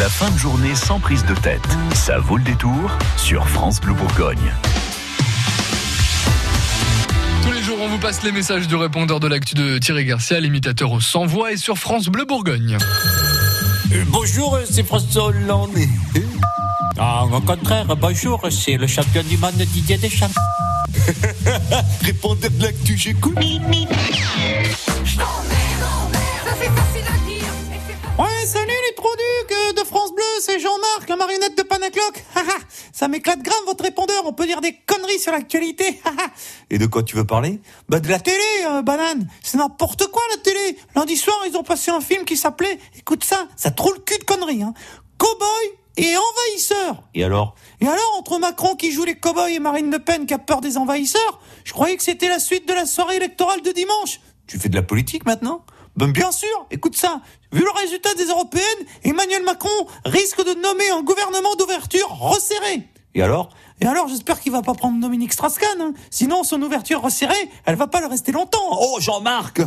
La fin de journée sans prise de tête. Ça vaut le détour sur France Bleu Bourgogne. Tous les jours, on vous passe les messages du répondeur de l'actu de Thierry Garcia, l'imitateur au sans voix et sur France Bleu Bourgogne. Euh, bonjour, c'est François Hollande. Ah, au contraire, bonjour, c'est le champion du monde Didier Deschamps. Répondeur de l'actu, j'écoute. Jean-Marc, la marionnette de Panacloc. Ça m'éclate grave votre répondeur, on peut dire des conneries sur l'actualité. Et de quoi tu veux parler? Bah de la télé, euh, banane. C'est n'importe quoi la télé. Lundi soir, ils ont passé un film qui s'appelait, écoute ça, ça trouve le cul de conneries. Hein. Cowboy et envahisseur. Et alors? Et alors, entre Macron qui joue les cowboys et Marine Le Pen qui a peur des envahisseurs, je croyais que c'était la suite de la soirée électorale de dimanche. Tu fais de la politique maintenant? Ben bien sûr, écoute ça. Vu le résultat des européennes, Emmanuel Macron risque de nommer un gouvernement d'ouverture resserré. Et alors? Et alors, j'espère qu'il va pas prendre Dominique Strauss-Kahn. hein. Sinon, son ouverture resserrée, elle va pas le rester longtemps. Oh, Jean-Marc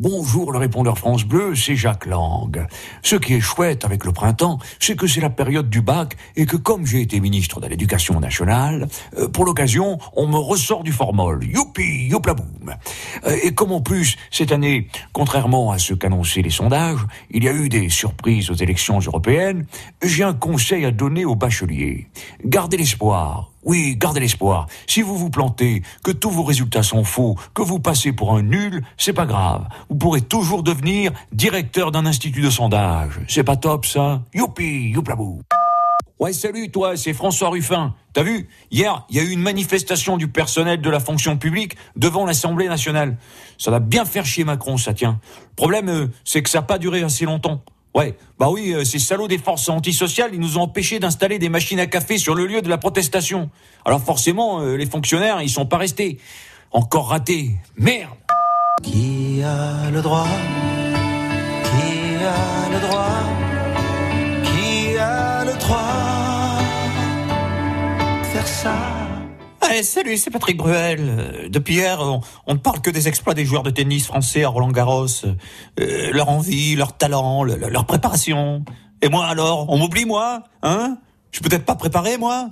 Bonjour le répondeur France Bleu, c'est Jacques Lang. Ce qui est chouette avec le printemps, c'est que c'est la période du bac et que comme j'ai été ministre de l'Éducation nationale, euh, pour l'occasion, on me ressort du formol. Youpi, youplaboum. Euh, Et comme en plus, cette année, contrairement à ce qu'annonçaient les sondages, il y a eu des surprises aux élections européennes, j'ai un conseil à donner aux bacheliers. Gardez l'espoir. Oui, gardez l'espoir. Si vous vous plantez, que tous vos résultats sont faux, que vous passez pour un nul, c'est pas grave. Vous pourrez toujours devenir directeur d'un institut de sondage. C'est pas top, ça? Youpi, youplabou. Ouais, salut, toi, c'est François Ruffin. T'as vu? Hier, il y a eu une manifestation du personnel de la fonction publique devant l'Assemblée nationale. Ça va bien faire chier Macron, ça tient. Le problème, euh, c'est que ça n'a pas duré assez longtemps. Ouais, bah oui, euh, ces salauds des forces antisociales, ils nous ont empêchés d'installer des machines à café sur le lieu de la protestation. Alors forcément, euh, les fonctionnaires, ils sont pas restés. Encore ratés. Merde Qui a le droit? Qui a le droit? Allez, salut, c'est Patrick Bruel. Euh, Depuis hier, on, ne parle que des exploits des joueurs de tennis français à Roland Garros. Euh, leur envie, leur talent, le- le- leur préparation. Et moi alors, on m'oublie moi Hein? Je suis peut-être pas préparé moi?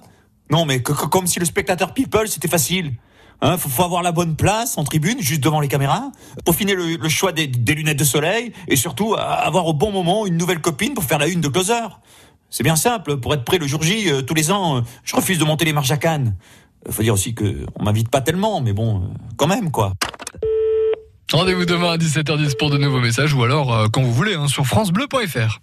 Non, mais comme si le spectateur people c'était facile. Hein, faut, avoir la bonne place en tribune, juste devant les caméras, peaufiner le, le choix des, lunettes de soleil, et surtout avoir au bon moment une nouvelle copine pour faire la une de closer. C'est bien simple, pour être prêt le jour J, euh, tous les ans, je refuse de monter les marches à Cannes. Euh, Faut dire aussi que on m'invite pas tellement, mais bon, quand même quoi. Rendez-vous demain à 17h10 pour de nouveaux messages ou alors euh, quand vous voulez hein, sur francebleu.fr.